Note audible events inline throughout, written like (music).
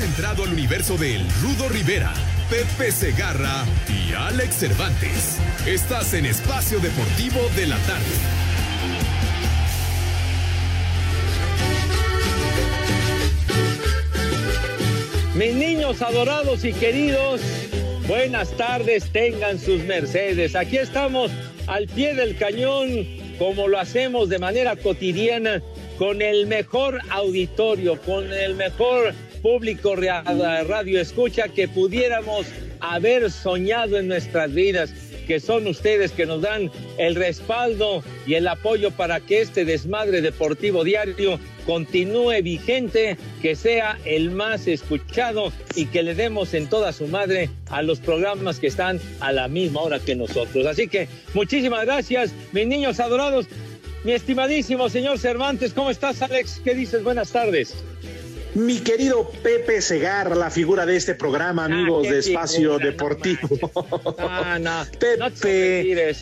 Entrado al universo de El Rudo Rivera, Pepe Segarra y Alex Cervantes. Estás en Espacio Deportivo de la Tarde. Mis niños adorados y queridos, buenas tardes, tengan sus mercedes. Aquí estamos al pie del cañón, como lo hacemos de manera cotidiana, con el mejor auditorio, con el mejor público radio escucha que pudiéramos haber soñado en nuestras vidas que son ustedes que nos dan el respaldo y el apoyo para que este desmadre deportivo diario continúe vigente, que sea el más escuchado y que le demos en toda su madre a los programas que están a la misma hora que nosotros. Así que muchísimas gracias, mis niños adorados. Mi estimadísimo señor Cervantes, ¿cómo estás, Alex? ¿Qué dices? Buenas tardes. Mi querido Pepe Segar, la figura de este programa, amigos de Espacio Deportivo. Ah, no, (laughs) Pepe.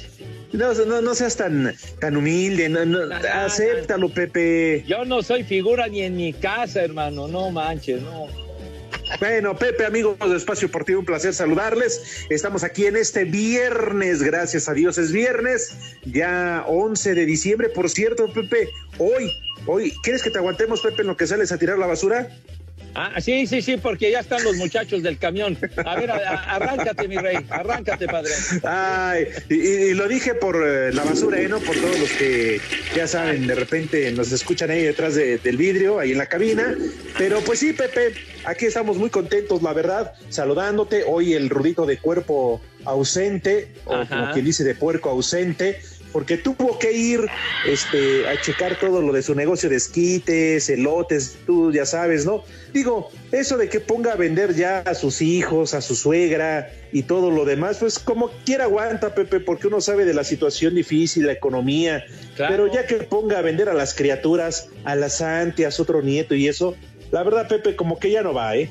No, no, no, seas tan, tan humilde, no, no, acéptalo, Pepe. Yo no soy figura ni en mi casa, hermano, no manches, no. Bueno, Pepe, amigos de Espacio Deportivo, un placer saludarles. Estamos aquí en este viernes, gracias a Dios es viernes, ya 11 de diciembre. Por cierto, Pepe, hoy Hoy, ¿quieres que te aguantemos, Pepe, en lo que sales a tirar la basura? Ah, sí, sí, sí, porque ya están los muchachos del camión. A ver, arráncate, mi rey, arráncate, padre. Ay, y, lo dije por eh, la basura, ¿eh? ¿no? Por todos los que ya saben, de repente nos escuchan ahí detrás del vidrio, ahí en la cabina. Pero pues sí, Pepe, aquí estamos muy contentos, la verdad, saludándote. Hoy el rudito de cuerpo ausente, o como quien dice de puerco ausente, porque tuvo que ir este, a checar todo lo de su negocio de esquites, elotes, tú ya sabes, ¿no? Digo, eso de que ponga a vender ya a sus hijos, a su suegra y todo lo demás, pues como quiera aguanta, Pepe, porque uno sabe de la situación difícil, la economía, pero ya que ponga a vender a las criaturas, a las antias, otro nieto y eso, la verdad, Pepe, como que ya no va, ¿eh?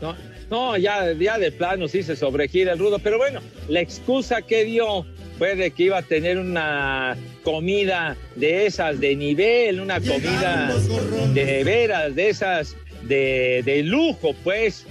No, no ya, ya de plano sí se sobregira el rudo, pero bueno, la excusa que dio fue de que iba a tener una comida de esas de nivel, una comida de veras, de esas de, de lujo, pues,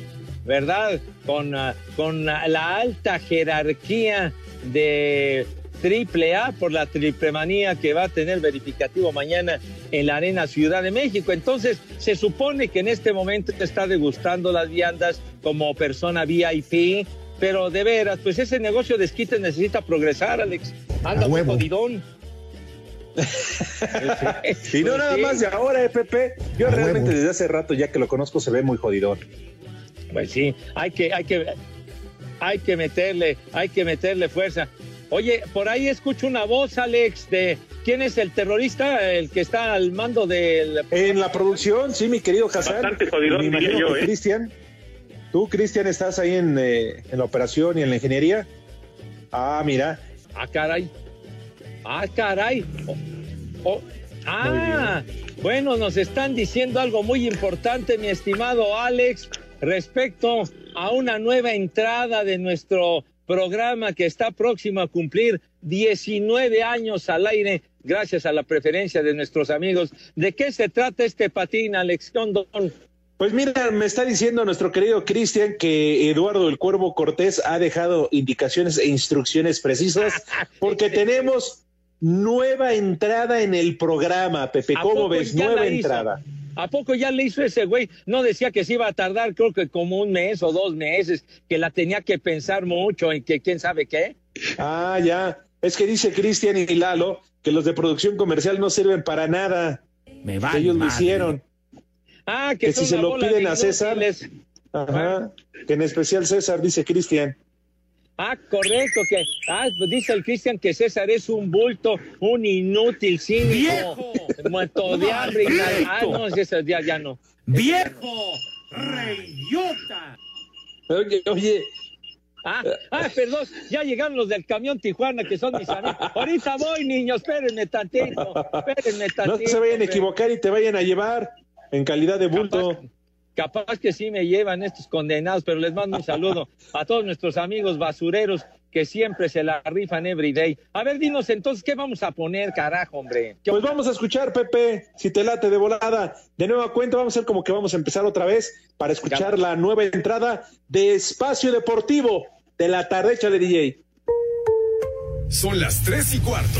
¿verdad? Con, ah, con la alta jerarquía de triple A por la triple manía que va a tener verificativo mañana en la Arena Ciudad de México. Entonces, se supone que en este momento está degustando las viandas como persona VIP, pero de veras, pues ese negocio de esquites necesita progresar, Alex. Anda muy jodidón. (laughs) y no nada más de ahora, eh, Pepe. Yo realmente desde hace rato, ya que lo conozco, se ve muy jodidón. Pues sí, hay que, hay que, hay que meterle, hay que meterle fuerza. Oye, por ahí escucho una voz, Alex, de quién es el terrorista, el que está al mando del. En la producción, sí, mi querido Hassan. Bastante jodidón, mi yo, ¿eh? Cristian. ¿Tú, Cristian, estás ahí eh, en, la operación y en la ingeniería? Ah, mira. Ah, caray. Ah, caray. Oh, oh. Ah, bueno, nos están diciendo algo muy importante, mi estimado Alex, respecto a una nueva entrada de nuestro programa que está próximo a cumplir 19 años al aire gracias a la preferencia de nuestros amigos. ¿De qué se trata este patín, Alex Condon? Pues mira, me está diciendo nuestro querido Cristian que Eduardo el Cuervo Cortés ha dejado indicaciones e instrucciones precisas (laughs) porque tenemos nueva entrada en el programa, Pepe. ¿Cómo ves? Nueva entrada. ¿A poco ya le hizo ese güey? No decía que se iba a tardar, creo que como un mes o dos meses, que la tenía que pensar mucho en que quién sabe qué. Ah, ya. Es que dice Cristian y Lalo que los de producción comercial no sirven para nada. Me va. Ellos lo hicieron. Ah, que, si se lo piden a César. Ajá, que en especial César, dice Cristian. Ah, correcto, que ah, pues dice el Cristian que César es un bulto, un inútil, cínico, muerto de hambre. Ah, no, César, ya, ya no. ¡Viejo! ¡Reyota! Oye, oye, Ah, ah, perdón, ya llegaron los del camión Tijuana, que son mis amigos. Ahorita voy, niños, espérenme tantito, espérenme tantito. no se vayan a equivocar y te vayan a llevar en calidad de bulto. Capaz, capaz que sí me llevan estos condenados, pero les mando un saludo a todos nuestros amigos basureros que siempre se la rifan every day. A ver, dinos entonces, ¿qué vamos a poner, carajo, hombre? ¿Qué- Pues vamos a escuchar, Pepe, si te late de volada. De nueva cuenta, vamos a hacer como que vamos a empezar otra vez para escuchar la nueva entrada de Espacio Deportivo de la tarde. Échale, DJ. Son las 3 y cuarto.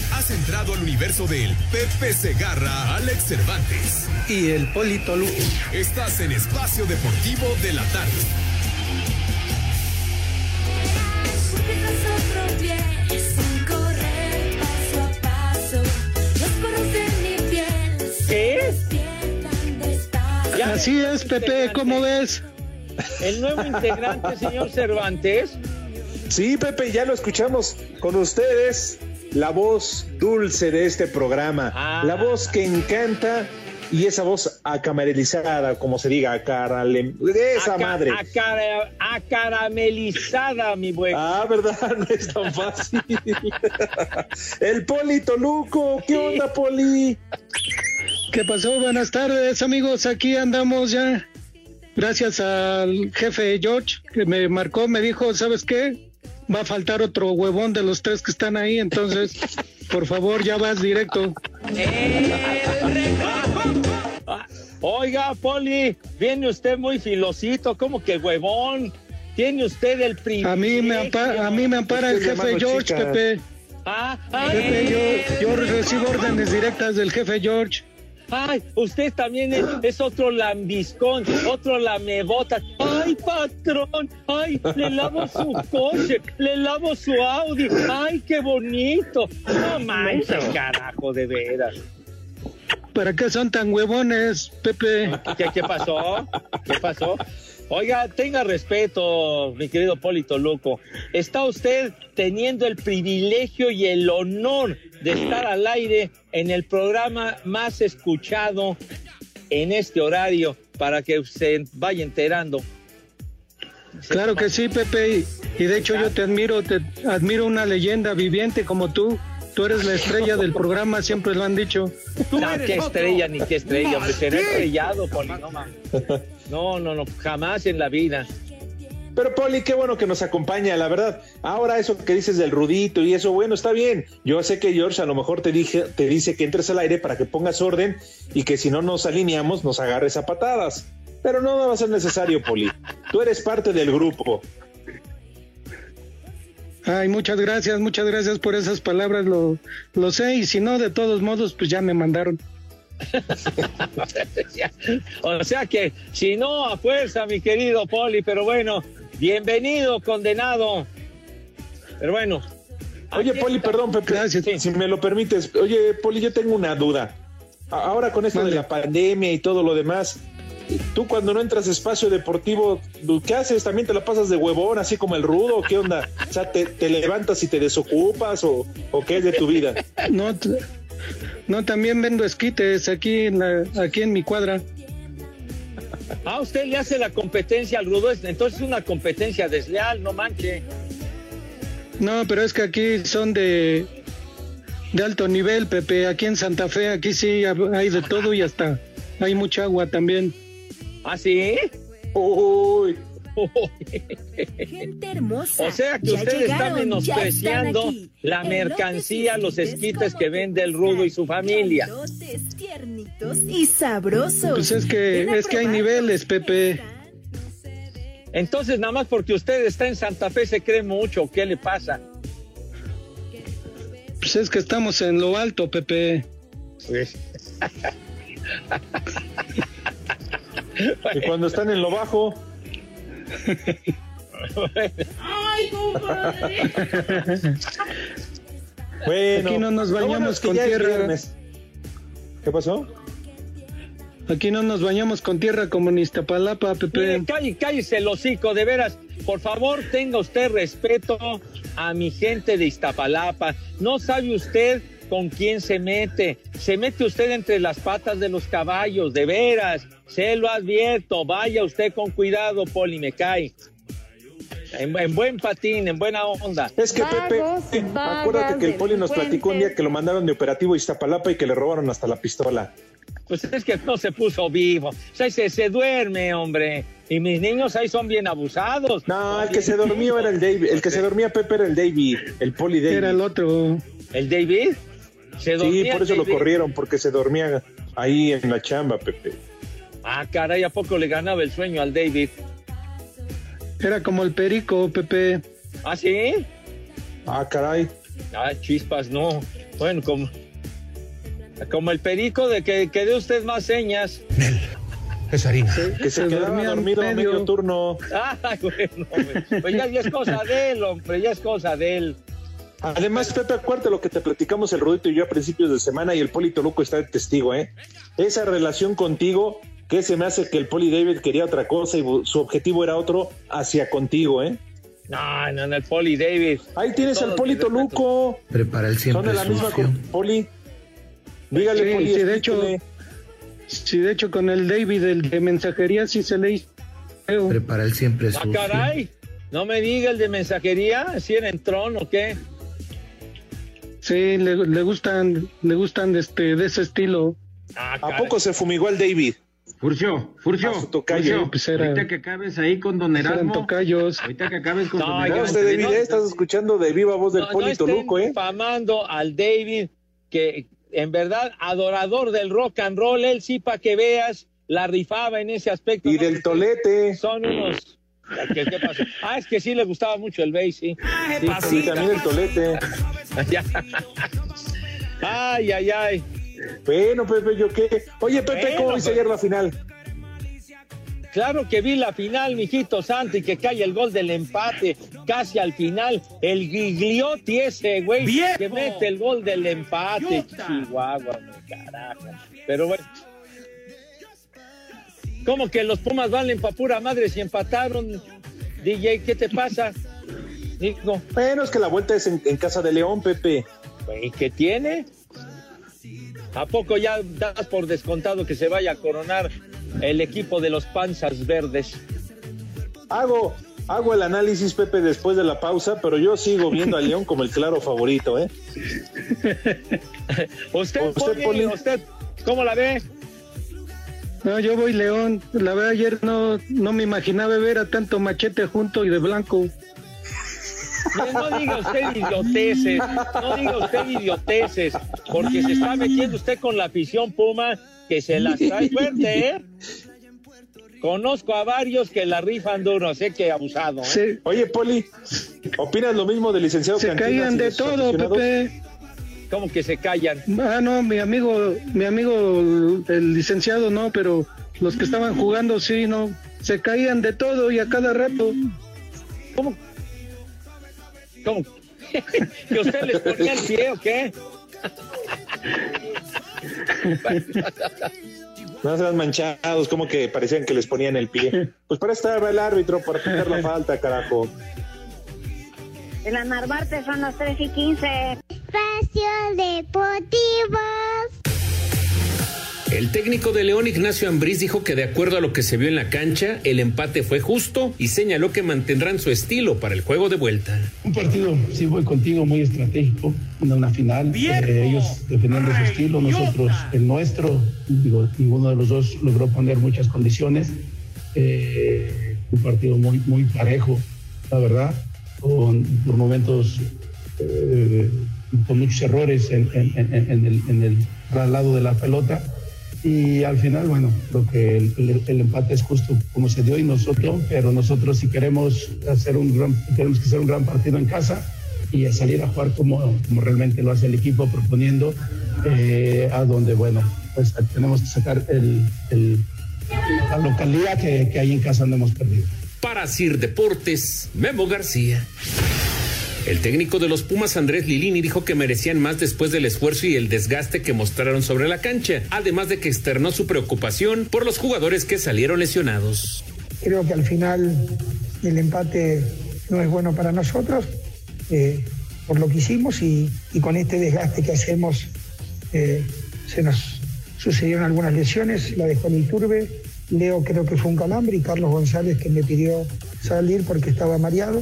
Has entrado al universo del Pepe Segarra, Alex Cervantes. y el Polito Luco. Estás en Espacio Deportivo de la tarde. ¿Qué? Ya Así es, Pepe, ¿cómo ves? El nuevo integrante, señor Cervantes. Sí, Pepe, ya lo escuchamos con ustedes. La voz dulce de este programa. Ah. La voz que encanta y esa voz acamarilizada, como se diga, acarale- esa Aca- madre. acara- acaramelizada, mi buen. Ah, ¿verdad? (laughs) No es tan fácil. (laughs) El Polito Luco, ¿qué onda, Poli? ¿Qué pasó? Buenas tardes, amigos. Aquí andamos ya. Gracias al jefe George que me marcó, me dijo, ¿sabes qué? Va a faltar otro huevón de los tres que están ahí, entonces, (laughs) por favor, ya vas directo. Oiga, Poli, viene usted muy filosito, como que huevón. Tiene usted el privilegio. A mí me ampara, a mí me ampara el jefe George, chica. Pepe. Ah, Pepe, yo, yo recibo órdenes directas del jefe George. Ay, usted también es, es otro lambiscón, otro lamebota. Ay, patrón, ay, le lavo su coche, le lavo su Audi. Ay, qué bonito. No manches, carajo, de veras. ¿Para qué son tan huevones, Pepe? ¿Qué, qué pasó? ¿Qué pasó? Oiga, tenga respeto, mi querido Polito Luco. Está usted teniendo el privilegio y el honor de estar al aire en el programa más escuchado en este horario para que se vaya enterando. Claro que sí, Pepe. Y, de hecho yo te admiro, te admiro una leyenda viviente como tú. Tú eres la estrella del programa, siempre lo han dicho. No, qué estrella ni qué estrella, hombre, será estrellado, Poli, no, mames. (laughs) no, no, no, jamás en la vida. Pero Poli, qué bueno que nos acompaña, la verdad. Ahora eso que dices del rudito y eso, bueno, está bien. Yo sé que George a lo mejor te, dije, te dice que entres al aire para que pongas orden y que si no nos alineamos nos agarres a patadas. Pero no va a ser necesario, Poli. Tú eres parte del grupo. Ay, muchas gracias, muchas gracias por esas palabras, lo, lo sé. Y si no, de todos modos, pues ya me mandaron. (laughs) O sea que, si no, a fuerza, mi querido Poli, pero bueno, bienvenido, condenado. Pero bueno. Oye, Poli, está. perdón, Pepe, Gracias. si me lo permites. Oye, Poli, yo tengo una duda. Ahora con esto de la pandemia y todo lo demás, tú cuando no entras a espacio deportivo, ¿qué haces? ¿También te la pasas de huevón, así como el rudo? ¿o ¿Qué onda? O sea, ¿te, te levantas y te desocupas o, o qué es de tu vida? (laughs) No, no también vendo esquites aquí en, la, aquí en mi cuadra. Ah, usted le hace la competencia al rudo, entonces es una competencia desleal, no manche. No, pero es que aquí son de, de alto nivel, Pepe. Aquí en Santa Fe, aquí sí hay de todo y hasta hay mucha agua también. ¿Ah, sí? Uy, Gente hermosa. O sea que ya usted está llegaron, menospreciando están aquí. la mercancía, los esquites que vende el rudo y su familia. Tiernitos y sabrosos. Pues es que- es que hay niveles, Pepe. Entonces, nada más porque usted está en Santa Fe se cree mucho, ¿qué le pasa? Pues es que estamos en lo alto, Pepe. y cuando están en lo bajo, Bueno, Aquí no nos bañamos es que con tierra. viernes. ¿Qué pasó? Aquí no nos bañamos con tierra como en Iztapalapa, Pepe. Mire, calle, cállese el hocico, de veras. Por favor, tenga usted respeto a mi gente de Iztapalapa. No sabe usted con quién se mete. Se mete usted entre las patas de los caballos, de veras. Se lo advierto. Vaya usted con cuidado, Poli, me cae. En, en buen patín, en buena onda. Es que Pepe, eh, vagas, acuérdate que el poli nos platicó un día que lo mandaron de operativo a Iztapalapa y que le robaron hasta la pistola. Pues es que no se puso vivo. O sea, se, se duerme, hombre. Y mis niños ahí son bien abusados. No, el que se dormía era el David, el que se dormía Pepe era el David, el poli David. Era el otro. ¿El David? ¿Se Sí, dormía por eso lo corrieron, porque se dormía ahí en la chamba, Pepe. Ah, caray, ¿a poco le ganaba el sueño al David? Era como el perico, Pepe. ¿Ah, sí? Ah, caray. Ah, chispas, no. Bueno, como, como el perico de que, que dé usted más señas. Es harina. Que se, se quedaba dormido a medio. medio turno. Ah, (laughs) bueno, hombre. pues ya, ya es cosa de él, hombre, ya es cosa de él. Además, Pepe, acuérdate lo que te platicamos el Rudito y yo a principios de semana y el Poli Toluco está de testigo, ¿eh? Esa relación contigo, que se me hace que el Poli David quería otra cosa y su objetivo era otro hacia contigo, ¿eh? No, no, no, el Poli David. Ahí tienes al Poli. Toluco. Prepara el Son siempre de la misma con Poli. Dígale, Sí, Poli. sí, de hecho-. Sí, de hecho, con el David, el de mensajería, sí se le hizo. Prepara el siempre Ah, sucio. caray. No me diga el de mensajería, si era en Tron o qué. Sí, le, le gustan, le gustan de este, de ese estilo. Ah, ¿A poco se fumigó el David? Furcio, Furcio, A su tocayo. Furcio, Pues era- ahorita que acabes ahí con Don Eran Erasmo, tocayos. ahorita que acabes con No, Don Erasmo, usted, David, no, ¿eh? estás escuchando de viva voz del No, no Poli estén Toluco, ¿eh? difamando al David, que en verdad, adorador del rock and roll, él sí, para que veas, la rifaba en ese aspecto. Y ¿no? del Tolete. Son unos... ¿Qué, qué pasó? Ah, es que sí le gustaba mucho el bass, sí. Sí, Y también el Tolete. (laughs) Ay, ay, ay. Bueno, Pepe, ¿yo qué? Oye, Pepe, Bueno, ¿cómo viste pero- ayer la final? Claro que vi la final, mijito santo, y que cae el gol del empate casi al final. El Gigliotti ese, güey, ¡Viejo! que mete el gol del empate. ¡Yuta! Chihuahua, carajo. Pero bueno. ¿Cómo que los Pumas valen pa' pura madre si empataron? DJ, ¿qué te pasa? Digo, Bueno, es que la vuelta es en, en casa de León, Pepe. güey, ¿qué tiene? ¿A poco ya das por descontado que se vaya a coronar el equipo de los panzas verdes? Hago, hago el análisis, Pepe, después de la pausa, pero yo sigo viendo a León como el claro favorito, ¿eh? (laughs) ¿Usted, ¿Usted, Poli, Poli? usted cómo la ve? No, yo voy León. La verdad, ayer no, no me imaginaba ver a tanto machete junto y de blanco. No diga usted idioteces, no diga usted idioteces, porque se está metiendo usted con la afición Puma que se las trae fuerte, ¿eh? Conozco a varios que la rifan duro, sé que abusado, ¿eh? Se, Oye, Poli, ¿opinas lo mismo del licenciado se Cantinas caían y de todo? Pepe. Como que se callan. Ah, no, mi amigo, mi amigo, el licenciado, no, pero los que estaban jugando, sí, no. Se caían de todo y a cada rato. ¿Cómo? ¿Cómo? (laughs) ¿Que usted les ponía el pie o qué? (laughs) No sean manchados, como que parecían que les ponían el pie. Pues para estar el árbitro, para quitar la falta, carajo. De la Narvarte son las 3 y 15. Espacio Deportivo. El técnico de León, Ignacio Ambriz, dijo que de acuerdo a lo que se vio en la cancha, el empate fue justo y señaló que mantendrán su estilo para el juego de vuelta. Un partido, sí voy contigo, muy estratégico, una, una final. Eh, ellos defendiendo su estilo, nosotros el nuestro. Digo, ninguno de los dos logró poner muchas condiciones. Eh, un partido muy, muy parejo, la verdad, con por momentos eh, con muchos errores en, en- en- en el, en el traslado de la pelota. Y al final, bueno, creo que el, empate es justo como se dio y nosotros, pero nosotros si queremos hacer un gran, que hacer un gran partido en casa y salir a jugar como, como realmente lo hace el equipo proponiendo, eh, a donde, bueno, pues tenemos que sacar el, el- la localidad que, que ahí en casa no hemos perdido. Para Sir Deportes, Memo García. El técnico de los Pumas, Andrés Lilini, dijo que merecían más después del esfuerzo y el desgaste que mostraron sobre la cancha, además de que externó su preocupación por los jugadores que salieron lesionados. Creo que al final el empate no es bueno para nosotros eh, por lo que hicimos y, con este desgaste que hacemos eh, se nos sucedieron algunas lesiones, la de Juan Iturbe, Leo creo que fue un calambre y Carlos González que me pidió salir porque estaba mareado.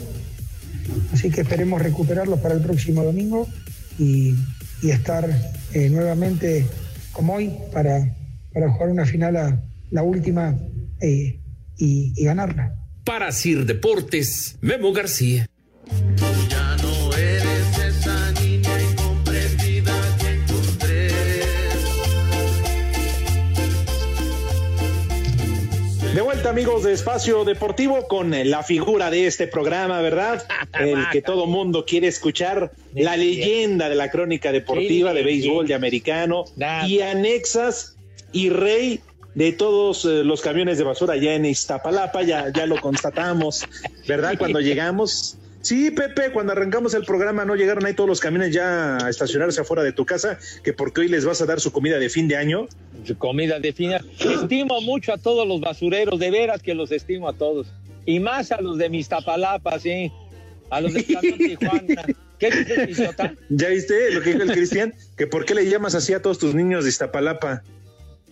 Así que esperemos recuperarlos para el próximo domingo y, y estar eh, nuevamente como hoy para, para jugar una final, la última, eh, y, y ganarla. Para Sir Deportes, Memo García. Vuelta amigos de Espacio Deportivo con eh, la figura de este programa, ¿verdad? (laughs) El que todo mundo quiere escuchar, la leyenda de la crónica deportiva de béisbol de americano y anexas y rey de todos eh, los camiones de basura allá en Iztapalapa, ya, ya lo constatamos, ¿verdad? (laughs) Cuando llegamos. Sí, Pepe, cuando arrancamos el programa no llegaron ahí todos los camiones ya a estacionarse afuera de tu casa, que porque hoy les vas a dar su comida de fin de año. Su comida de fin de año. Estimo mucho a todos los basureros, de veras que los estimo a todos. Y más a los de Mistapalapa, sí. A los de (laughs) Tijuana. ¿Qué dices? ¿Ya viste lo que dijo el Cristian? Que por qué le llamas así a todos tus niños de Iztapalapa.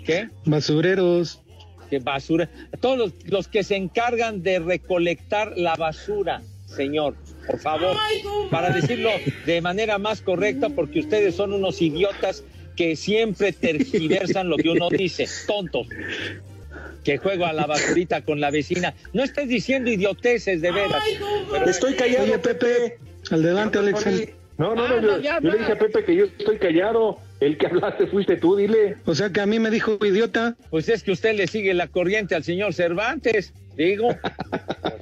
¿Qué? Basureros. ¿Qué basura? Todos los, los que se encargan de recolectar la basura, señor, por favor, para decirlo de manera más correcta, porque ustedes son unos idiotas que siempre tergiversan lo que uno dice, tontos. Que juego a la basurita con la vecina. No estés diciendo idioteces de veras. Pero- Estoy callado, Pepe. Adelante, Alex. No, no, Ah, no, yo, no, ya yo le dije a Pepe que yo estoy callado. El que hablaste fuiste tú, dile. O sea que a mí me dijo idiota. Pues es que usted le sigue la corriente al señor Cervantes, digo. (laughs)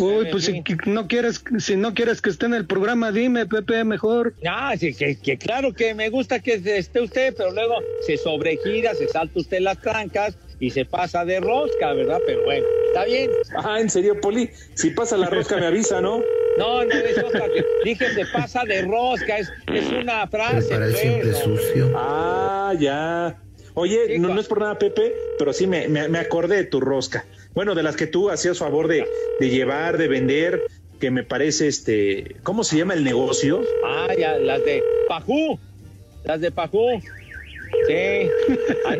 Uy, pues si que- no quieres, si no quieres que esté en el programa, dime, Pepe, mejor. Ah, sí, que, que claro que me gusta que esté usted, pero luego se sobregira, se salta usted las trancas y se pasa de rosca, ¿verdad? Pero bueno, está bien. Ah, ¿en serio, Poli? Si pasa la rosca me avisa, ¿no? No, no es otra que dije se pasa de rosca, es, es una frase. pues, ¿no? sucio. Ah, ya. Oye, no, no es por nada, Pepe, pero sí me, me, me acordé de tu rosca. Bueno, de las que tú hacías favor de, de llevar, de vender, que me parece este. ¿Cómo se llama el negocio? Ah, ya, las de Pajú, las de Pajú. Sí,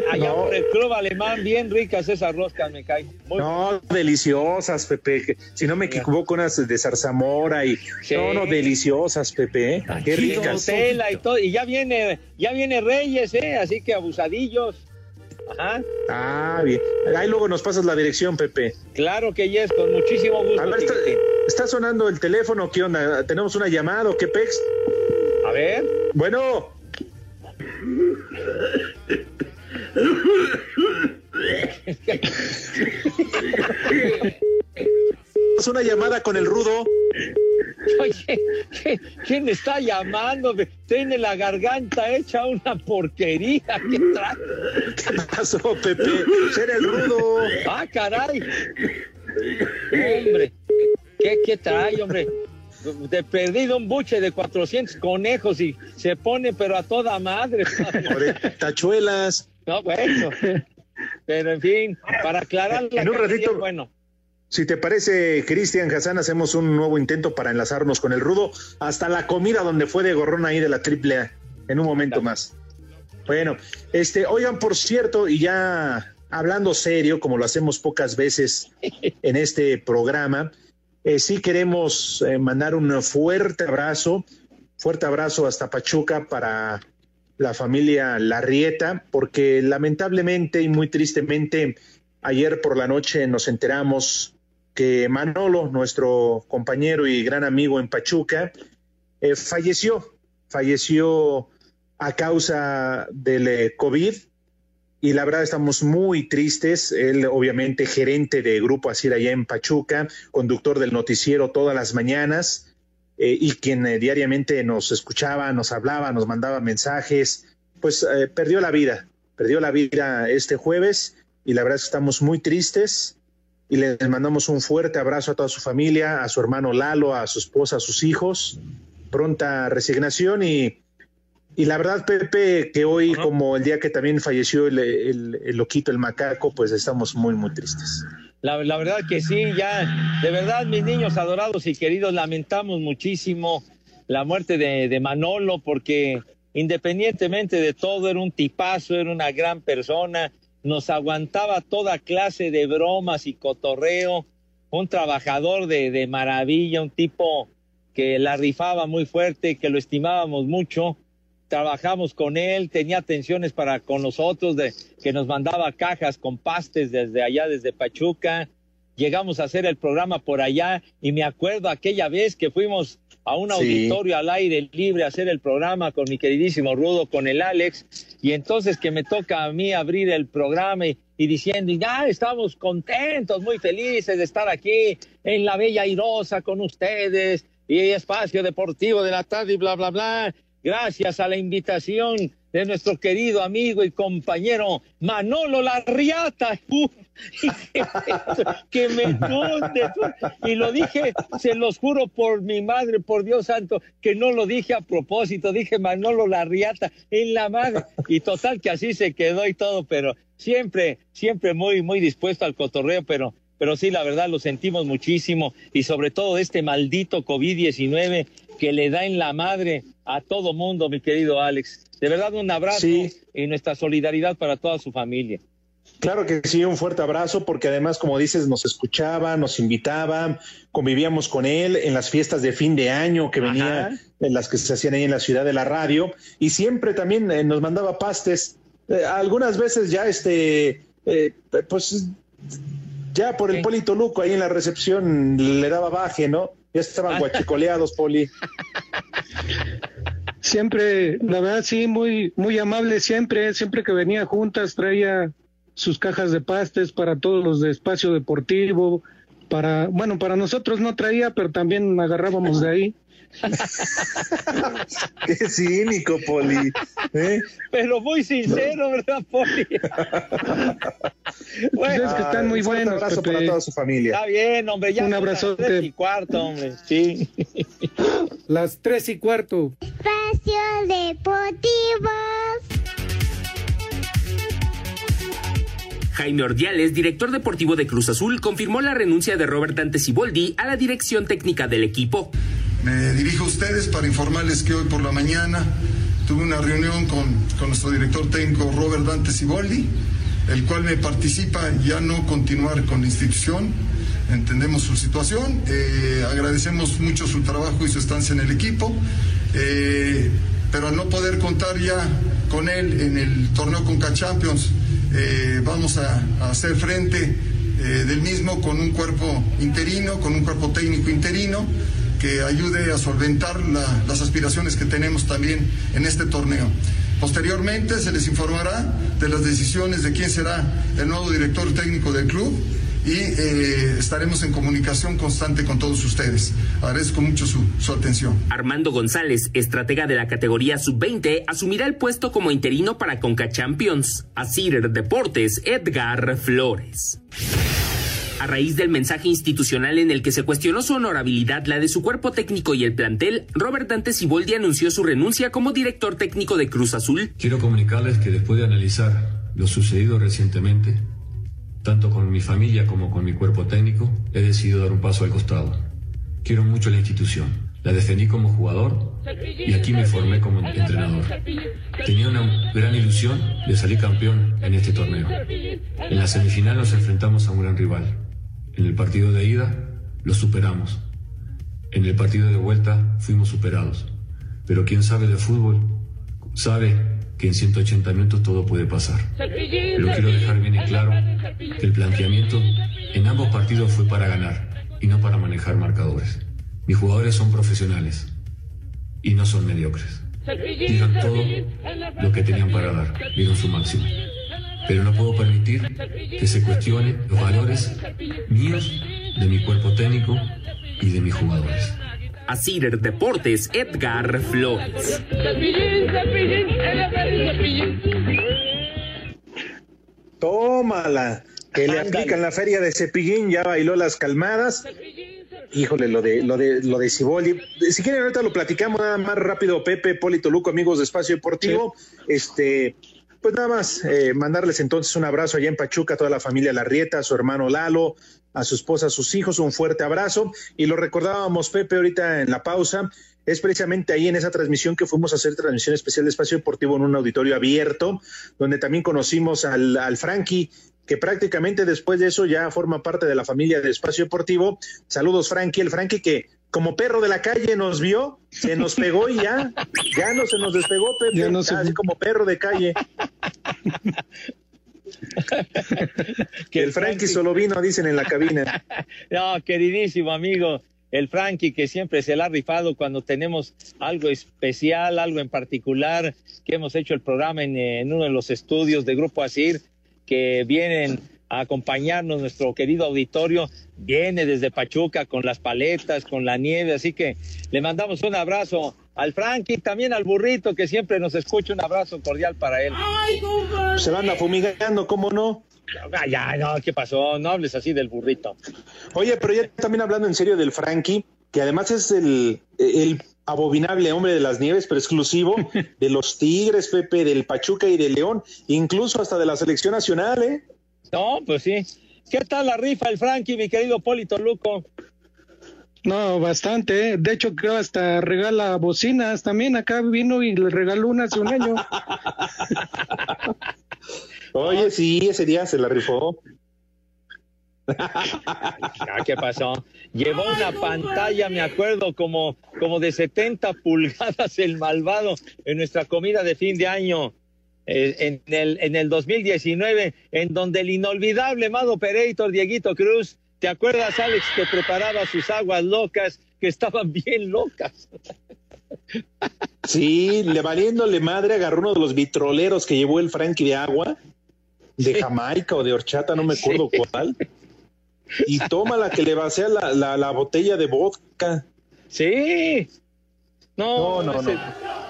allá por el club alemán, bien ricas esas roscas, me caen. No, deliciosas, Pepe. Si no me equivoco, unas de zarzamora y. No, no, deliciosas, Pepe. ¿eh? Qué ricas. Y todo, y ya viene, ya viene Reyes, eh, así que abusadillos. Ajá. Ah, bien. Ahí luego nos pasas la dirección, Pepe. Claro que yes, con muchísimo gusto. A ver, está, está sonando el teléfono, ¿qué onda? ¿Tenemos una llamada o qué pex? A ver. Bueno. (laughs) Es una llamada con el rudo. (laughs) Oye, ¿qué- ¿quién está llamando? Me Tiene la garganta hecha una porquería. ¿Qué trae? ¿Qué pasó, Pepe? Era el rudo. Ah, caray. Hombre, ¿qué, qué trae, hombre? De perdido un buche de 400 conejos y se pone, pero a toda madre. Tachuelas. No, bueno. Pero en fin, para aclarar la En un ratito. bueno. Si te parece, Cristian Hassan, hacemos un nuevo intento para enlazarnos con el rudo hasta la comida donde fue de gorrón ahí de la triple A. En un momento más. Bueno, este, oigan, por cierto, y ya hablando serio, como lo hacemos pocas veces (laughs) en este programa, eh, sí queremos eh, mandar un fuerte abrazo, fuerte abrazo hasta Pachuca para la familia Larrieta, porque lamentablemente y muy tristemente ayer por la noche nos enteramos que Manolo, nuestro compañero y gran amigo en Pachuca, eh, falleció, falleció a causa del eh, COVID y la verdad estamos muy tristes. Él obviamente gerente de Grupo Asir allá en Pachuca, conductor del noticiero todas las mañanas eh, y quien diariamente nos escuchaba, nos hablaba, nos mandaba mensajes, pues perdió la vida, perdió la vida este jueves y la verdad estamos muy tristes y les mandamos un fuerte abrazo a toda su familia, a su hermano Lalo, a su esposa, a sus hijos. Pronta resignación y, y la verdad, Pepe, que hoy, como el día que también falleció el, el- el loquito, el macaco, pues estamos muy, muy tristes. La, la verdad que sí, ya, de verdad, mis niños adorados y queridos, lamentamos muchísimo la muerte de, de Manolo, porque independientemente de todo, era un tipazo, era una gran persona, nos aguantaba toda clase de bromas y cotorreo, un trabajador de, de maravilla, un tipo que la rifaba muy fuerte, que lo estimábamos mucho trabajamos con él, tenía atenciones para con nosotros, de, que nos mandaba cajas con pastes desde allá, desde Pachuca. Llegamos a hacer el programa por allá y me acuerdo aquella vez que fuimos a un Sí. auditorio al aire libre a hacer el programa con mi queridísimo Rudo, con el Alex, y entonces que me toca a mí abrir el programa y, y diciendo, ya estamos contentos, muy felices de estar aquí en la Bella Irosa con ustedes y espacio deportivo de la tarde y bla, bla, bla. Gracias a la invitación de nuestro querido amigo y compañero Manolo Larriata. (laughs) Que me. Y lo dije, se los juro por mi madre, por Dios santo, que no lo dije a propósito, dije Manolo Larriata en la madre. Y total que así se quedó y todo, pero siempre, siempre muy, muy dispuesto al cotorreo, pero pero sí, la verdad lo sentimos muchísimo y sobre todo este maldito COVID-19 que le da en la madre a todo mundo, mi querido Alex. De verdad un abrazo y nuestra solidaridad para toda su familia. Claro que sí, un fuerte abrazo, porque además, como dices, nos escuchaba, nos invitaba, convivíamos con él en las fiestas de fin de año que venía, en las que se hacían ahí en la ciudad de la radio, y siempre también eh, nos mandaba pastes. Eh, algunas veces ya, este, eh, pues, ya por el Poli Toluco ahí en la recepción le daba baje, ¿no? Ya estaban (laughs) guachicoleados, Poli. Siempre, la verdad, sí, muy, muy amable siempre, siempre que venía juntas traía sus cajas de pastes para todos los de espacio deportivo, para, bueno, para nosotros no traía, pero también agarrábamos de ahí. (laughs) Qué cínico, Poli. ¿eh? Pero muy sincero, ¿verdad, Poli? (laughs) Es que están muy un abrazo Pepe. para toda su familia. Está bien, hombre, ya Un son las tres y cuarto, hombre. Sí. (laughs) Las tres y cuarto. Espacio Deportivo. Jaime Ordiales, director deportivo de Cruz Azul, confirmó la renuncia de Robert Dante Siboldi a la dirección técnica del equipo. Me dirijo a ustedes para informarles que hoy por la mañana tuve una reunión con, con nuestro director técnico Robert Dante Siboldi, el cual me participa ya no continuar con la institución. Entendemos su situación, eh, agradecemos mucho su trabajo y su estancia en el equipo, eh, pero al no poder contar ya con él en el torneo Conca Champions, eh, vamos a, a hacer frente eh, del mismo con un cuerpo interino, con un cuerpo técnico interino que ayude a solventar la- las aspiraciones que tenemos también en este torneo. Posteriormente se les informará de las decisiones de quién será el nuevo director técnico del club y eh, estaremos en comunicación constante con todos ustedes. Agradezco mucho su, su atención. Armando González, estratega de la categoría sub-20, asumirá el puesto como interino para Conca Champions. Asir Deportes, Edgar Flores. A raíz del mensaje institucional en el que se cuestionó su honorabilidad, la de su cuerpo técnico y el plantel, Robert Dante Siboldi anunció su renuncia como director técnico de Cruz Azul. Quiero comunicarles que después de analizar lo sucedido recientemente, tanto con mi familia como con mi cuerpo técnico, he decidido dar un paso al costado. Quiero mucho la institución. La defendí como jugador y aquí me formé como entrenador. Tenía una gran ilusión de salir campeón en este torneo. En la semifinal nos enfrentamos a un gran rival. En el partido de ida lo superamos. En el partido de vuelta fuimos superados. Pero quien sabe de fútbol sabe que en 180 minutos todo puede pasar. Pero quiero dejar bien en claro que el planteamiento en ambos partidos fue para ganar y no para manejar marcadores. Mis jugadores son profesionales y no son mediocres. Dieron todo lo que tenían para dar, dieron su máximo. Pero no puedo permitir que se cuestionen los valores míos, de mi cuerpo técnico y de mis jugadores. Asir Deportes, Edgar Flores. Tómala. que le aplican la feria de Cepillín, ya bailó las calmadas. Híjole, lo de lo de lo de Ciboldi. Si quieren ahorita lo platicamos nada más rápido, Pepe, Polito Luco, amigos de Espacio Deportivo. Este, pues nada más eh, mandarles entonces un abrazo allá en Pachuca a toda la familia Larrieta, a su hermano Lalo, a su esposa, a sus hijos, un fuerte abrazo. Y lo recordábamos, Pepe, ahorita en la pausa, es precisamente ahí en esa transmisión que fuimos a hacer transmisión especial de Espacio Deportivo en un auditorio abierto, donde también conocimos al, al Frankie, que prácticamente después de eso ya forma parte de la familia de Espacio Deportivo. Saludos, Frankie, el Frankie que como perro de la calle nos vio, se nos pegó y ya, ya no se nos despegó, Pepe, Ya no se- así como perro de calle. que (laughs) el Frankie solo vino, dicen en la cabina. (laughs) No, queridísimo amigo, el Frankie que siempre se la ha rifado cuando tenemos algo especial, algo en particular, que hemos hecho el programa en, eh, en uno de los estudios de Grupo Asir, que vienen a acompañarnos nuestro querido auditorio, viene desde Pachuca con las paletas, con la nieve, así que le mandamos un abrazo al Frankie, también al burrito que siempre nos escucha, un abrazo cordial para él. Se van a fumigando, ¿cómo no? Ah, Ya, no, ¿qué pasó? No hables así del burrito. Oye, pero ya también hablando en serio del Frankie, que además es el, el abominable hombre de las nieves, pero exclusivo (laughs) de los Tigres, Pepe, del Pachuca y del León, incluso hasta de la selección nacional, ¿eh? No, pues sí. ¿Qué tal la rifa el Frankie, mi querido Polito Luco? No, bastante. ¿eh? De hecho, creo hasta regala bocinas. También acá vino y le regaló una hace un año. (laughs) Oye, sí, ese día se la rifó. Ah, ¿Qué pasó? Llevó una pantalla, me acuerdo, como, como de 70 pulgadas el malvado en nuestra comida de fin de año. Eh, en, el, en el 2019, en donde el inolvidable Mado Operator Dieguito Cruz, ¿te acuerdas, Alex, que preparaba sus aguas locas, que estaban (laughs) bien locas? Sí, le valiéndole madre, agarró uno de los vitroleros que llevó el Frankie de agua, de Jamaica o de horchata, no me acuerdo cuál. Y toma la que le vacía la, la, la botella de vodka. Sí. No, No, no, ese, no.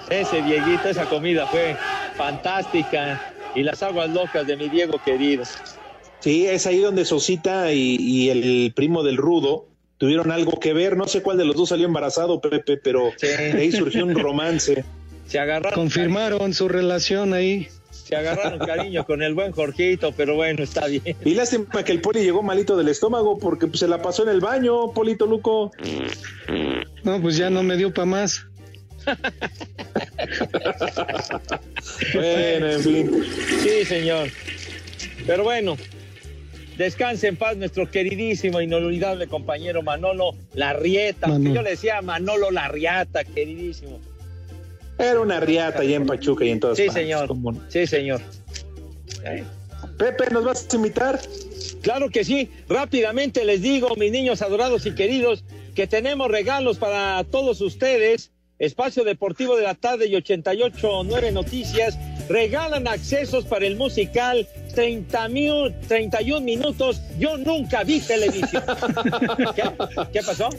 ese Dieguito, esa comida fue fantástica. Y las aguas locas de mi Diego querido. Sí, es ahí donde Sosita y, y el primo del Rudo tuvieron algo que ver. No sé cuál de los dos salió embarazado, Pepe, pero de ahí surgió un romance. Se agarraron, Confirmaron su relación ahí. se agarraron cariño con el buen Jorgito, pero bueno, está bien. Y lástima que el Poli llegó malito del estómago porque pues, se la pasó en el baño, Polito Luco. No, pues ya no me dio para más. (laughs) Bueno, en fin. Sí, señor. Pero bueno, descanse en paz nuestro queridísimo, inolvidable compañero Manolo Larrieta. Manolo. Yo le decía Manolo Larriata, queridísimo. Era una riata allá en Pachuca y en todas Sí, partes, señor. Sí, señor. Eh, Pepe, ¿nos vas a invitar? Claro que sí. Rápidamente les digo, mis niños adorados y queridos, que tenemos regalos para todos ustedes. Espacio Deportivo de la Tarde y 88.9 Noticias regalan accesos para el musical 30 mil, 31 minutos. Yo nunca vi televisión. (laughs) ¿Qué, qué pasó?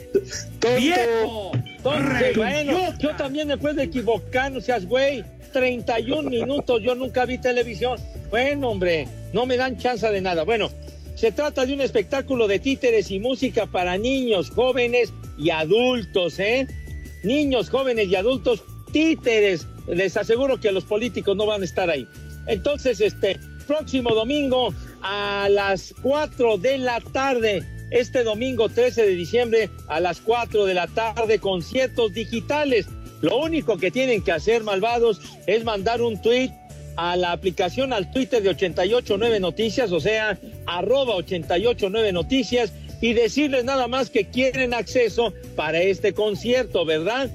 ¡Viejo! Entonces, bueno, yo también me puedo equivocar, no seas güey. 31 minutos, yo nunca vi televisión. Bueno, hombre, no me dan chance de nada. Bueno, se trata de un espectáculo de títeres y música para niños, jóvenes y adultos, ¿eh? Niños, jóvenes y adultos, títeres. Les aseguro que los políticos no van a estar ahí. Entonces, este próximo domingo a las 4 de la tarde, este domingo 13 de diciembre a las 4 de la tarde, conciertos digitales. Lo único que tienen que hacer, malvados, es mandar un tweet a la aplicación al Twitter de 889 Noticias, o sea, arroba 889 Noticias, y decirles nada más que quieren acceso para este concierto, ¿verdad?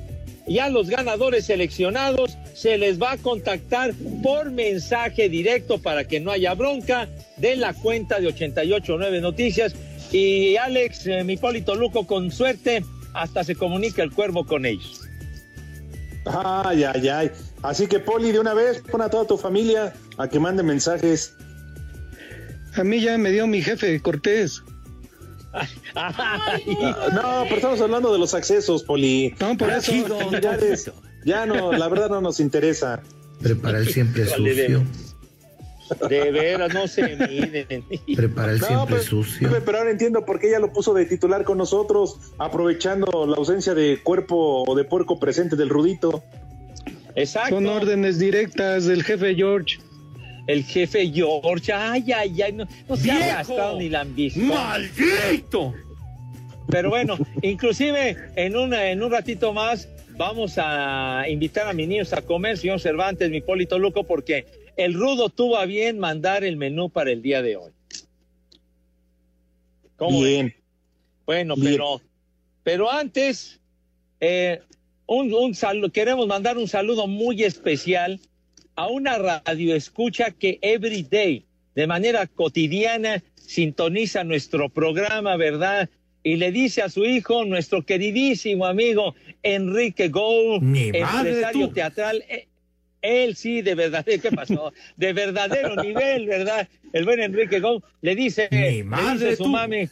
Y a los ganadores seleccionados se les va a contactar por mensaje directo para que no haya bronca de la cuenta de 889 Noticias. Y Alex, eh, mi Polito Luco, con suerte, hasta se comunica el cuervo con ellos. Ay, ay, ay. Así que, Poli, de una vez, pon a toda tu familia a que mande mensajes. A mí ya me dio mi jefe Cortés. (laughs) No, pero estamos hablando de los accesos, Poli. No, por eso. Ya no, la verdad no nos interesa. Prepara el siempre sucio. De veras, no se miden. Prepara el No, siempre pero, sucio. Pepe, pero ahora entiendo por qué ella lo puso de titular con nosotros, aprovechando la ausencia de cuerpo o de puerco presente del Rudito. Exacto. Son órdenes directas del jefe George. El jefe George, ay, ay, ay, no, no se ha gastado ni la visto. ¡Maldito! Pero bueno, inclusive en un, en un ratito más vamos a invitar a mis niños a comer, señor Cervantes, mi Polito Luco, porque el Rudo tuvo a bien mandar el menú para el día de hoy. ¿Cómo? Bien. Bueno, Bien. pero, pero antes, eh, un, un saludo, queremos mandar un saludo muy especial a una radio escucha que every day, de manera cotidiana, sintoniza nuestro programa, ¿verdad? Y le dice a su hijo, nuestro queridísimo amigo Enrique madre, empresario tú. teatral, eh, él sí, de verdad, (laughs) ¿qué pasó? De verdadero (laughs) nivel, ¿verdad? El buen Enrique Gou le dice, le dice a su mami,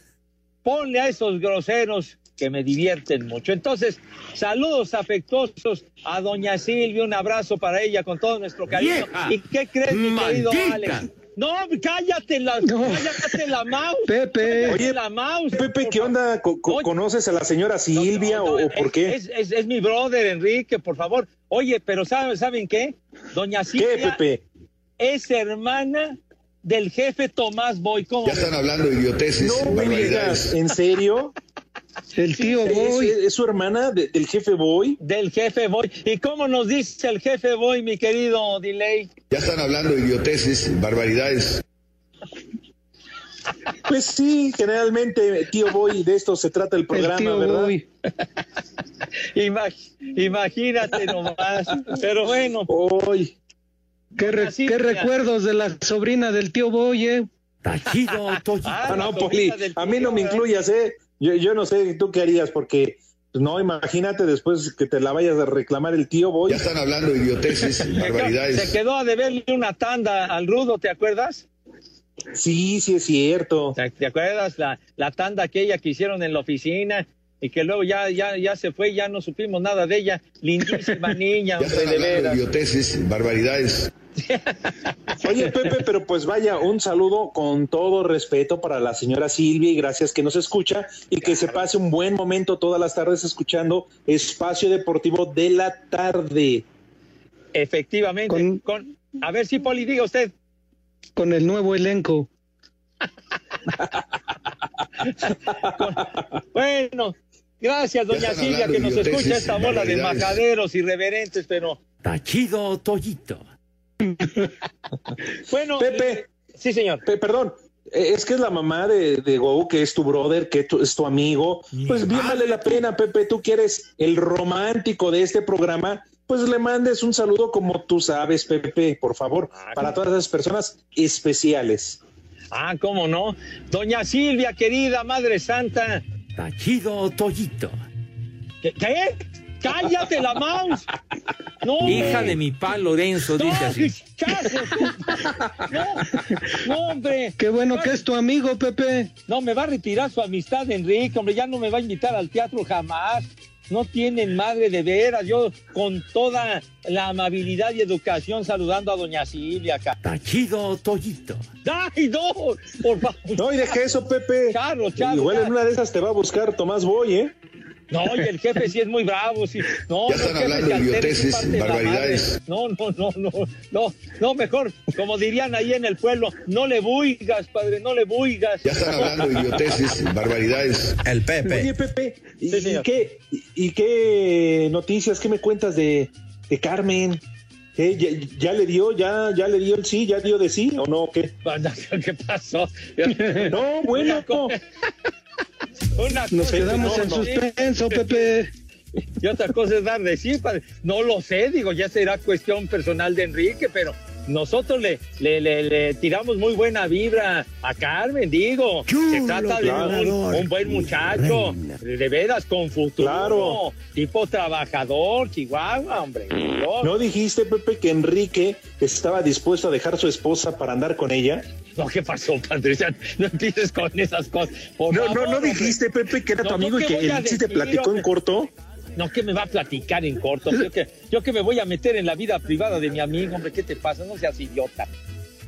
ponle a esos groseros que me divierten mucho. Entonces, saludos afectuosos a doña Silvia, un abrazo para ella con todo nuestro cariño. ¡Vieja! ¿Y qué crees, mi querido. Alex? No, cállate la, cállate la mouse. Pepe. Cállate Oye, la mouse. Pepe, ¿qué onda? Co- co- Oye. ¿Conoces a la señora Silvia No, no, o, no, o por qué? Es, es- es mi brother, Enrique, por favor. Oye, pero ¿saben, ¿saben qué? Doña ¿Qué, Silvia Pepe? es hermana del jefe Tomás Boy. ¿Cómo Ya están hablando de idioteces, No me digas. ¿en serio? El tío ¿Es, Boy. es su hermana de- del jefe Boy? Del jefe Boy. ¿Y cómo nos dice el jefe Boy, mi querido Delay? Ya están hablando de idioteces, barbaridades. Pues sí, generalmente, tío Boy, de esto se trata el El programa, tío ¿verdad? Boy. (laughs) Imag- imagínate nomás. Pero bueno, Hoy. ¿Qué, re- Así, qué mira. recuerdos de la sobrina del tío Boy, eh? Toyito. Ah, Ah, no, Poli, a mí no me incluyas, ¿eh? Yo, yo no sé tú qué harías, porque pues, no, imagínate después que te la vayas a reclamar el tío Boy. Ya están hablando de idioteces, (laughs) se barbaridades. quedó a deberle una tanda al rudo, ¿te acuerdas? Sí, sí es cierto. ¿Te, te acuerdas la, la tanda aquella que hicieron en la oficina y que luego ya, ya, ya se fue, ya no supimos nada de ella? Lindísima (laughs) niña, Ya hombre, están de hablando de idioteces, barbaridades. (laughs) Oye, Pepe, pero pues vaya, un saludo con todo respeto para la señora Silvia y gracias que nos escucha y que se pase un buen momento todas las tardes escuchando Espacio Deportivo de la Tarde. Efectivamente. Con- Con, a ver si Poli diga usted. Con el nuevo elenco. (laughs) Bueno, gracias, doña Silvia, que nos escucha esta bola de majaderos irreverentes, pero Tachido, Toyito. (laughs) bueno. Pepe, Sí, señor. Pe- perdón, eh, es que es la mamá de, de Gou, que es tu brother, que tu- es tu amigo. Pues bien vale la pena, Pepe, tú que eres el romántico de este programa, pues le mandes un saludo como tú sabes, Pepe, por favor, para todas esas personas especiales. Ah, cómo no. Doña Silvia, querida Madre Santa. Tachido, Toyito. ¿Qué? qué? ¡Cállate la mouse! No, Hija hombre. de mi pa Lorenzo, No, dice así. chazo. No, no, hombre. Qué bueno que es tu amigo, Pepe. No, me va a retirar su amistad, Enrique, hombre, ya no me va a invitar al teatro jamás. No tienen madre de veras. Yo con toda la amabilidad y educación saludando a doña Silvia acá. Tachido, Toyito. ¡Ay, no! Por favor. No, y deja eso, Pepe. Charro, charro, Igual ya. en una de esas te va a buscar Tomás Boy, ¿eh? No, y el jefe sí es muy bravo, sí. No, Ya no, están hablando de idioteces, barbaridades. No, no, no, no, no, no, mejor, como dirían ahí en el pueblo, no le buigas, padre, no le buigas. Ya están hablando de idioteces, (laughs) barbaridades. El Pepe. Oye, Pepe, ¿y, Sí, y señor. qué, y, qué noticias, qué me cuentas de, de Carmen? ¿Qué? ¿Ya, ya le dio, ya, ya le dio el sí, ya dio de sí o no? ¿Qué? ¿Qué pasó? (laughs) No, bueno, (laughs) Una Nos quedamos no, en no. suspenso, Pepe. Y otra cosa es dar de sí, padre. No lo sé, digo, ya será cuestión personal de Enrique, pero nosotros le, le, le, le tiramos muy buena vibra a Carmen, digo. Se trata de un, buen muchacho, de veras, con futuro, Claro. tipo trabajador, Chihuahua, hombre. ¿No dijiste, Pepe, que Enrique estaba dispuesto a dejar su esposa para andar con ella? No, ¿qué pasó, padre? Ya no empieces con esas cosas. Por No, no, favor, no dijiste, Pepe, que era tu amigo ¿qué y que él sí te platicó en corto. No, que me va a platicar en corto. Yo que, yo que me voy a meter en la vida privada de mi amigo, hombre, ¿qué te pasa? No seas idiota.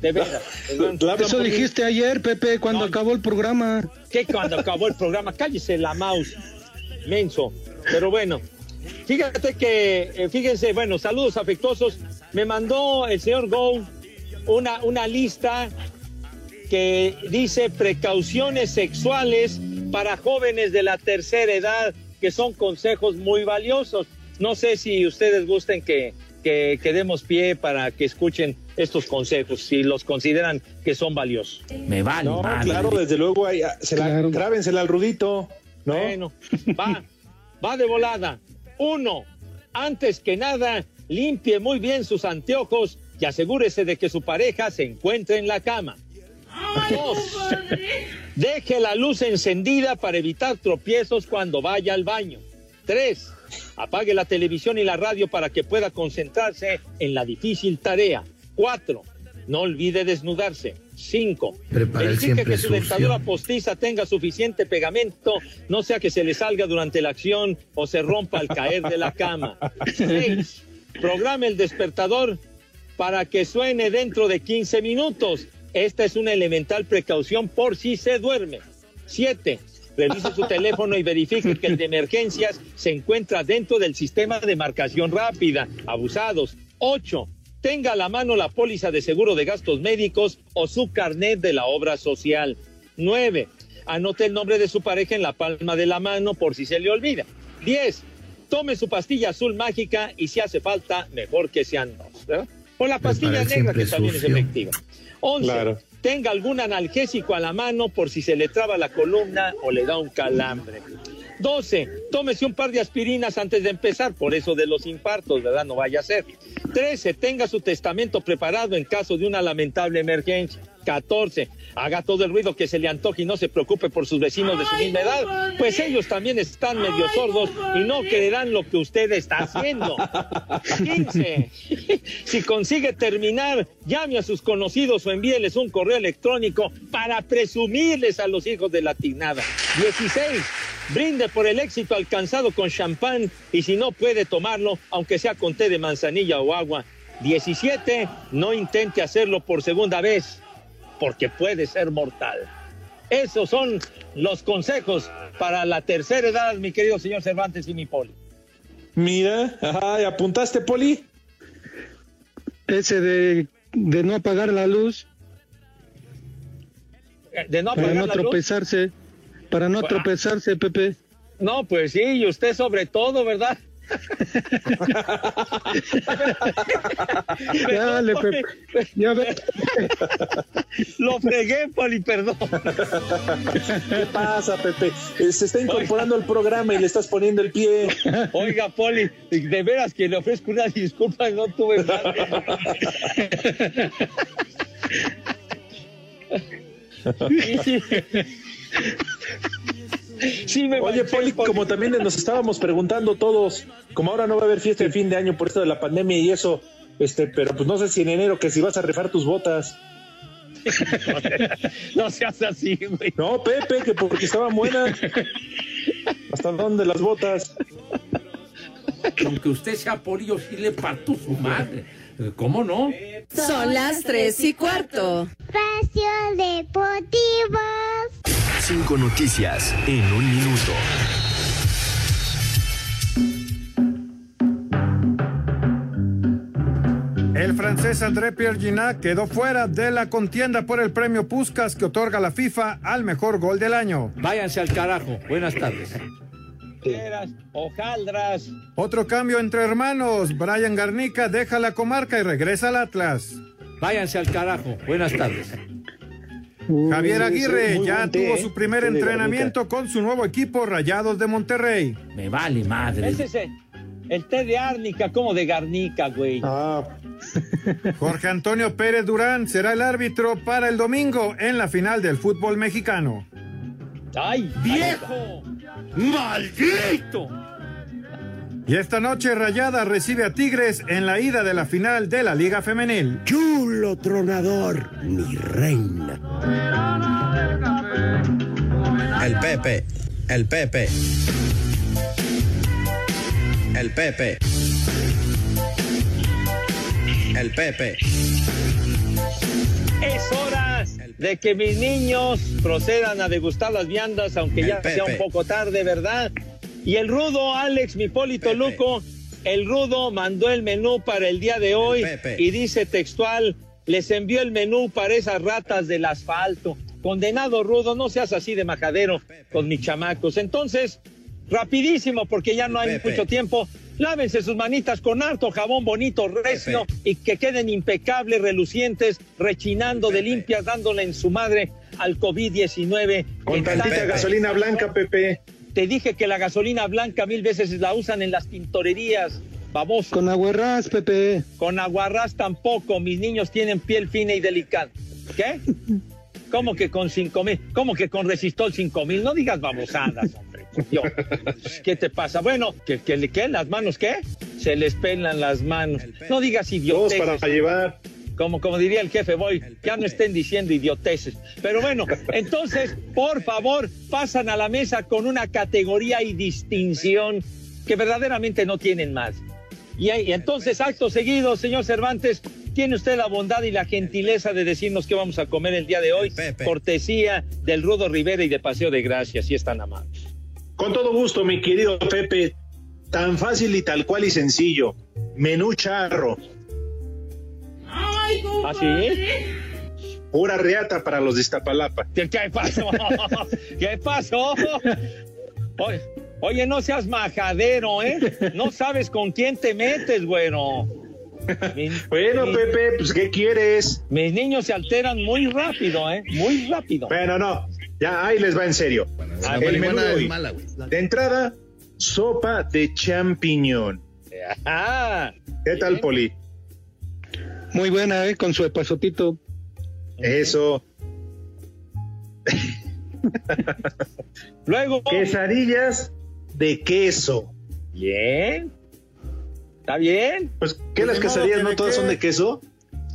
de veras. (laughs) Eso dijiste ayer, Pepe, cuando acabó el programa. ¿Qué cuando acabó el programa? Cállese la mouse, menso. Pero bueno, fíjate que, eh, fíjense, bueno, saludos afectuosos. Me mandó el señor Go una, una lista que dice precauciones sexuales para jóvenes de la tercera edad, que son consejos muy valiosos. No sé si ustedes gusten que, que, que demos pie para que escuchen estos consejos, si los consideran que son valiosos. Me vale, No, madre. claro, desde luego, ahí, ah, se la, grábensela al rudito, ¿no? Bueno, va, va de volada. Uno, antes que nada, limpie muy bien sus anteojos y asegúrese de que su pareja se encuentre en la cama. Dos, deje la luz encendida para evitar tropiezos cuando vaya al baño. Tres, apague la televisión y la radio para que pueda concentrarse en la difícil tarea. Cuatro, no olvide desnudarse. Cinco, Prepara el verifique siempre que su dentadura postiza tenga suficiente pegamento, no sea que se le salga durante la acción o se rompa al caer de la cama. Seis, programe el despertador para que suene dentro de 15 minutos. Esta es una elemental precaución por si se duerme. Siete, revise su (laughs) teléfono y verifique que el de emergencias se encuentra dentro del sistema de marcación rápida. Abusados. Ocho, tenga a la mano la póliza de seguro de gastos médicos o su carnet de la obra social. Nueve, anote el nombre de su pareja en la palma de la mano por si se le olvida. Diez, tome su pastilla azul mágica y si hace falta, mejor que sean dos. ¿verdad? O la pastilla negra que también es sucio. efectiva. Once, Claro. tenga algún analgésico a la mano por si se le traba la columna o le da un calambre. 12. Tómese un par de aspirinas antes de empezar, por eso de los infartos, ¿verdad? No vaya a ser. 13. Tenga su testamento preparado en caso de una lamentable emergencia. 14. Haga todo el ruido que se le antoje y no se preocupe por sus vecinos de su misma edad, pues ellos también están medio sordos y no creerán lo que usted está haciendo. (laughs) 15. Si consigue terminar, llame a sus conocidos o envíeles un correo electrónico para presumirles a los hijos de la tignada. 16. Brinde por el éxito alcanzado con champán y si no puede tomarlo, aunque sea con té de manzanilla o agua. 17. No intente hacerlo por segunda vez, porque puede ser mortal. Esos son los consejos para la tercera edad, mi querido señor Cervantes y mi poli. Mira, ay, ¿apuntaste, Poli? Ese de, de no apagar la luz Eh, De no para apagar no la luz. tropezarse. Para no Ah. tropezarse, Pepe. No, pues sí, y usted sobre todo, ¿verdad? Ya, dale, Pepe. Ya ve. Lo fregué, Poli, perdón. ¿Qué pasa, Pepe? Eh, Se está incorporando al programa y le estás poniendo el pie. Oiga, Poli, de veras que le ofrezco una disculpa, no tuve mal. Sí, me Oye, Poli, como también nos estábamos preguntando todos, como ahora no va a haber fiesta de fin de año por esto de la pandemia y eso, este, pero pues no sé si en enero que si vas a rifar tus botas. (laughs) No seas así, güey. No, Pepe, que porque estaban buenas. ¿Hasta dónde las botas? Aunque usted sea polio, sí le parto su madre. ¿Cómo no? Son las tres y cuarto. Espacio Deportivo. Cinco noticias en un minuto. El francés André Pierre Ginac quedó fuera de la contienda por el premio Puskas que otorga la FIFA al mejor gol del año. Váyanse al carajo. Buenas tardes. Hojaldras. Otro cambio entre hermanos. Brian Garnica deja la comarca y regresa al Atlas. Váyanse al carajo. Buenas tardes. Javier Aguirre muy ya tuvo su primer entrenamiento con su nuevo equipo Rayados de Monterrey. Me vale madre. Ese es el, el té de árnica, como de garnica, güey. Ah, (laughs) Jorge Antonio Pérez Durán será el árbitro para el domingo en la final del fútbol mexicano. ¡Ay, ¡Viejo! ¡Maldito! Y esta noche Rayada recibe a Tigres en la ida de la final de la Liga Femenil. Chulo tronador, mi reina. El Pepe, el Pepe. El Pepe. El Pepe. Es hora de que mis niños procedan a degustar las viandas, aunque ya sea un poco tarde, ¿verdad? Y el rudo, Alex, mi Polito Luco, el rudo mandó el menú para el día de hoy y dice textual, les envió el menú para esas ratas del asfalto. Condenado rudo, no seas así de majadero con mis chamacos. Entonces, rapidísimo, porque ya no hay Pepe. mucho tiempo. Lávense sus manitas con harto jabón bonito, recio, y que queden impecables, relucientes, rechinando de limpias, dándole en su madre al COVID-19. Con tantita gasolina blanca, Pepe. Te dije que la gasolina blanca mil veces la usan en las tintorerías. Vamos. Con aguarrás, Pepe. Con aguarrás tampoco. Mis niños tienen piel fina y delicada. ¿Qué? (laughs) ¿Cómo que con cinco mil? ¿Cómo que con resistol cinco mil? No digas babosadas, hombre. Dios. ¿Qué te pasa? Bueno, ¿qué, qué, qué? ¿Las manos qué? Se les pelan las manos. No digas Dos idioteces. para llevar. Como, como diría el jefe Boy, ya no estén diciendo idioteces. Pero bueno, entonces, por favor, pasan a la mesa con una categoría y distinción que verdaderamente no tienen más. Y, y entonces, acto seguido, señor Cervantes, tiene usted la bondad y la gentileza de decirnos qué vamos a comer el día de hoy. Pepe. Cortesía del Rudo Rivera y de Paseo de Gracia, si es tan amable. Con todo gusto, mi querido Pepe. Tan fácil y tal cual y sencillo. Menú charro. ¿Ah, sí? Pura reata para los de Iztapalapa. ¿Qué, qué pasó? (laughs) ¿Qué pasó? Oye, oye, no seas majadero, ¿eh? No sabes con quién te metes, Bueno, mi- Pepe, pues ¿qué quieres? Mis niños se alteran muy rápido, ¿eh? Muy rápido. Bueno, no. Ya, ahí les va en serio. A El ver, menú de hoy. mala, güey. De entrada, sopa de champiñón. Ah, ¿Qué tal, Poli? Muy buena, ¿eh? Con su epazotito. Eso. (laughs) luego. Quesadillas de queso. Bien. ¿Está bien? Pues, ¿qué las Pues, quesadillas que no todas qué. son de queso?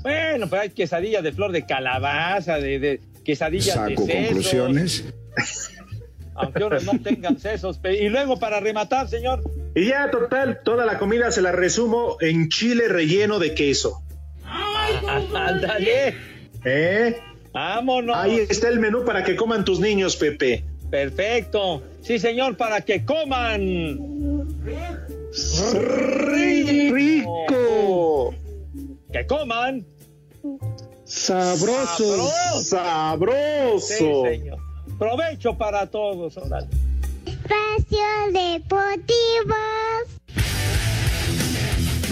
Bueno, pues hay quesadillas de flor de calabaza, de, de quesadillas Saco de sesos. conclusiones. (laughs) Aunque unos no tengan sesos. Y luego, para rematar, señor, Y ya, total, toda la comida se la resumo en chile relleno de queso. (laughs) ándale. ¿Eh? Vámonos. Ahí está el menú para que coman tus niños, Pepe. Perfecto. Sí, señor, para que coman. ¡Rico! Que coman. Sabroso. ¡Sabroso! Sí, señor. Provecho para todos. órale. Espacio Deportivo.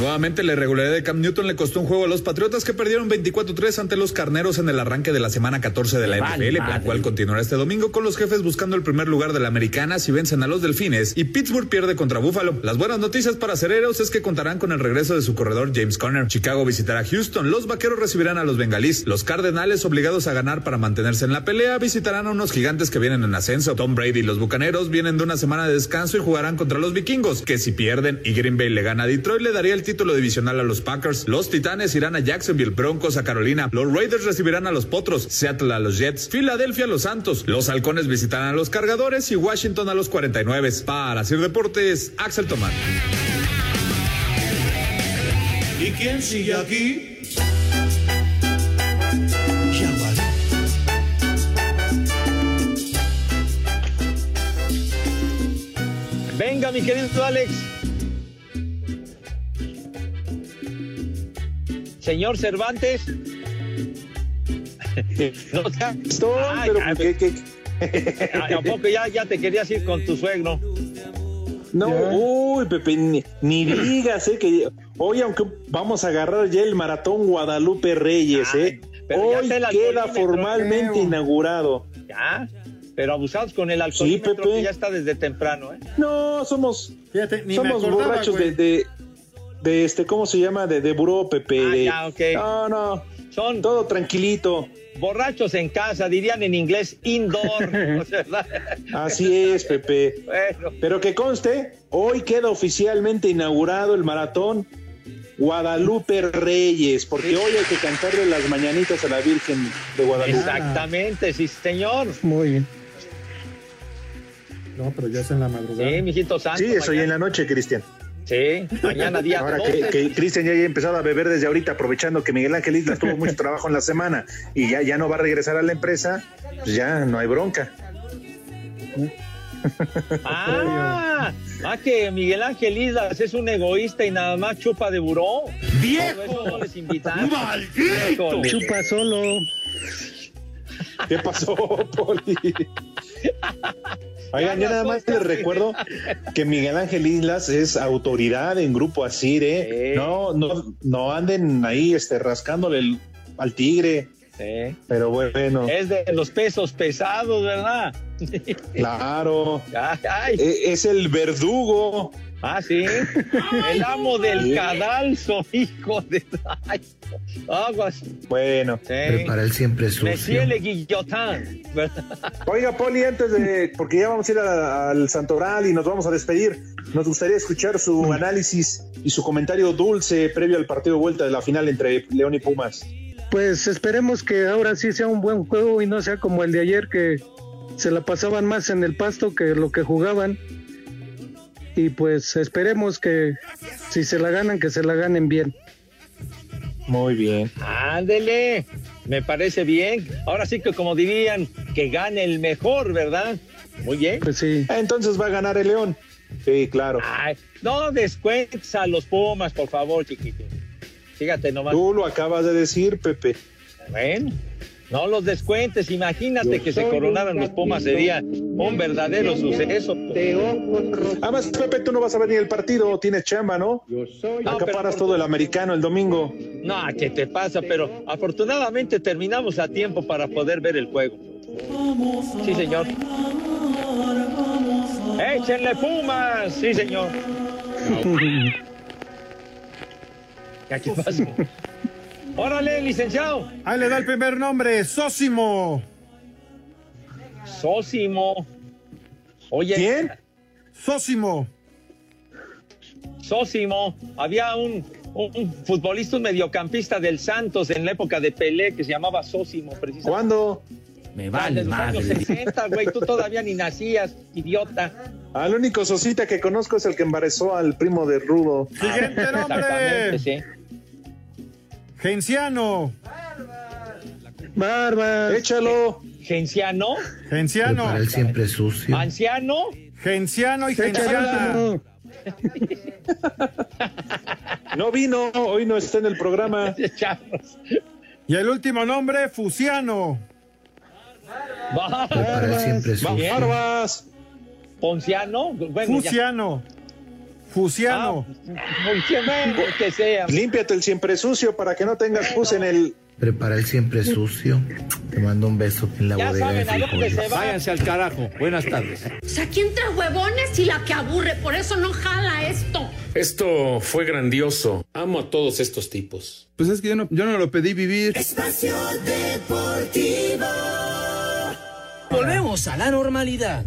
Nuevamente la irregularidad de Cam Newton le costó un juego a los Patriotas que perdieron 24-3 ante los Carneros en el arranque de la semana 14 de la Vale, NFL, la cual continuará este domingo con los jefes buscando el primer lugar de la americana si vencen a los Delfines y Pittsburgh pierde contra Buffalo. Las buenas noticias para Cereros es que contarán con el regreso de su corredor James Conner. Chicago visitará a Houston, los Vaqueros recibirán a los Bengalís, los Cardenales obligados a ganar para mantenerse en la pelea visitarán a unos gigantes que vienen en ascenso. Tom Brady y los Bucaneros vienen de una semana de descanso y jugarán contra los Vikingos, que si pierden y Green Bay le gana a Detroit le daría el título divisional a los Packers. Los Titanes irán a Jacksonville, Broncos a Carolina, los Raiders recibirán a los Potros, Seattle a los Jets, Filadelfia a los Santos, los Halcones visitarán a los Cargadores y Washington a los 49. Para Sir Deportes, Axel Tomán. ¿Y quién sigue aquí? Venga, mi querido Alex. Señor Cervantes. (laughs) no sea- Ay, pero ay, ¿qué, qué? (laughs) ¿A poco ya, ya te querías ir con tu suegro? No, uy, Pepe, ni, ni digas, eh, que hoy, aunque vamos a agarrar ya el maratón Guadalupe Reyes, eh, hoy queda formalmente creo. inaugurado. Ya, pero abusados con el Pepe. que ya está desde temprano, ¿eh? No, somos, Fíjate, ni me somos acordaba, borrachos güey. de, de, de este, ¿cómo se llama? De, de buró, Pepe. Ah, de- ya, ok. No, no, Son todo tranquilito. borrachos en casa, dirían en inglés indoor, ¿no es verdad? Así es, Pepe. Bueno, Pero que conste, hoy queda oficialmente inaugurado el maratón Guadalupe Reyes, porque hoy hay que cantarle las mañanitas a la Virgen de Guadalupe. exactamente, sí, señor. Muy bien. No, pero ya es en la madrugada. Sí, mijito santo. Sí, eso y mañana. en la noche, Cristian. Sí, mañana día Ahora 12. que, que Cristian ya haya empezado a beber desde ahorita, aprovechando que Miguel Ángel Islas tuvo mucho trabajo en la semana y ya, ya no va a regresar a la empresa, pues ya no hay bronca. Ah, ah, que Miguel Ángel Islas es un egoísta y nada más chupa de buró. ¡Viejo! Eso no les invitaron. ¡Maldito! Chupa solo. ¿Qué pasó, Poli? Oigan, yo nada más les recuerdo que Miguel Ángel Islas es autoridad en Grupo Asir, ¿eh? No, no, no anden ahí este, rascándole el- al tigre. Sí. Pero bueno, Es de los pesos pesados, ¿verdad? claro. Ay, (laughs) ay. E- Es el verdugo. Ah, sí. El amo del cadalso, hijo de. Ay, aguas. Bueno. Prepara el siempre sucio. Monsieur Le. Oiga, Poli, antes de, porque ya vamos a ir a- al Santoral y nos vamos a despedir, nos gustaría escuchar su análisis y su comentario dulce previo al partido de vuelta de la final entre León y Pumas. Pues esperemos que ahora sí sea un buen juego y no sea como el de ayer que se la pasaban más en el pasto que lo que jugaban. Y pues esperemos que si se la ganan, que se la ganen bien. Muy bien. Ándele, me parece bien. Ahora sí que como dirían, que gane el mejor, ¿verdad? Muy bien. Pues sí. Entonces va a ganar el León. Sí, claro. Ay, no descuentes a los Pumas, por favor, chiquito. Fíjate nomás. Tú lo acabas de decir, Pepe. Bueno, no los descuentes. Imagínate que se coronaran los Pumas, sería un verdadero suceso. Además, Pepe, tú no vas a ver ni el partido, tienes chamba, ¿no? Acaparas todo el americano el domingo. No, ¿qué te pasa? Pero afortunadamente terminamos a tiempo para poder ver el juego. Sí, señor. ¡Échenle Pumas! Sí, señor. (laughs) ¿Qué pasa? Órale, licenciado. Ahí le da el primer nombre, Sósimo. Sósimo. Oye. ¿Quién? Sósimo. Sósimo. Había un, un- un futbolista, un mediocampista del Santos en la época de Pelé que se llamaba Sósimo, precisamente. ¿Cuándo? Me vale En los años 60, güey. Tú todavía ni nacías, idiota. Al único Sosita que conozco es el que embarazó al primo de Rudo. Siguiente Exactamente, nombre. sí. Genciano. Barbas. Échalo. Genciano. Genciano. Prepara el siempre sucio. Anciano. Genciano y. Genciana. No vino, hoy no está en el programa. (laughs) Y el último nombre, Fusiano. Prepara el siempre sucio. Barbas. Ponciano. Bueno, ya. Fusiano. Fusiano. Ponciano, que sea. Límpiate el siempre sucio para que no tengas pus en el. Prepara el siempre sucio. Te mando un beso en la Ya bodega saben se. Váyanse al carajo. Buenas tardes. O sea, aquí entre huevones y la que aburre, por eso no jala esto. Esto fue grandioso. Amo a todos estos tipos. Pues es que yo no, yo no lo pedí vivir. Espacio Deportivo. Volvemos a la normalidad.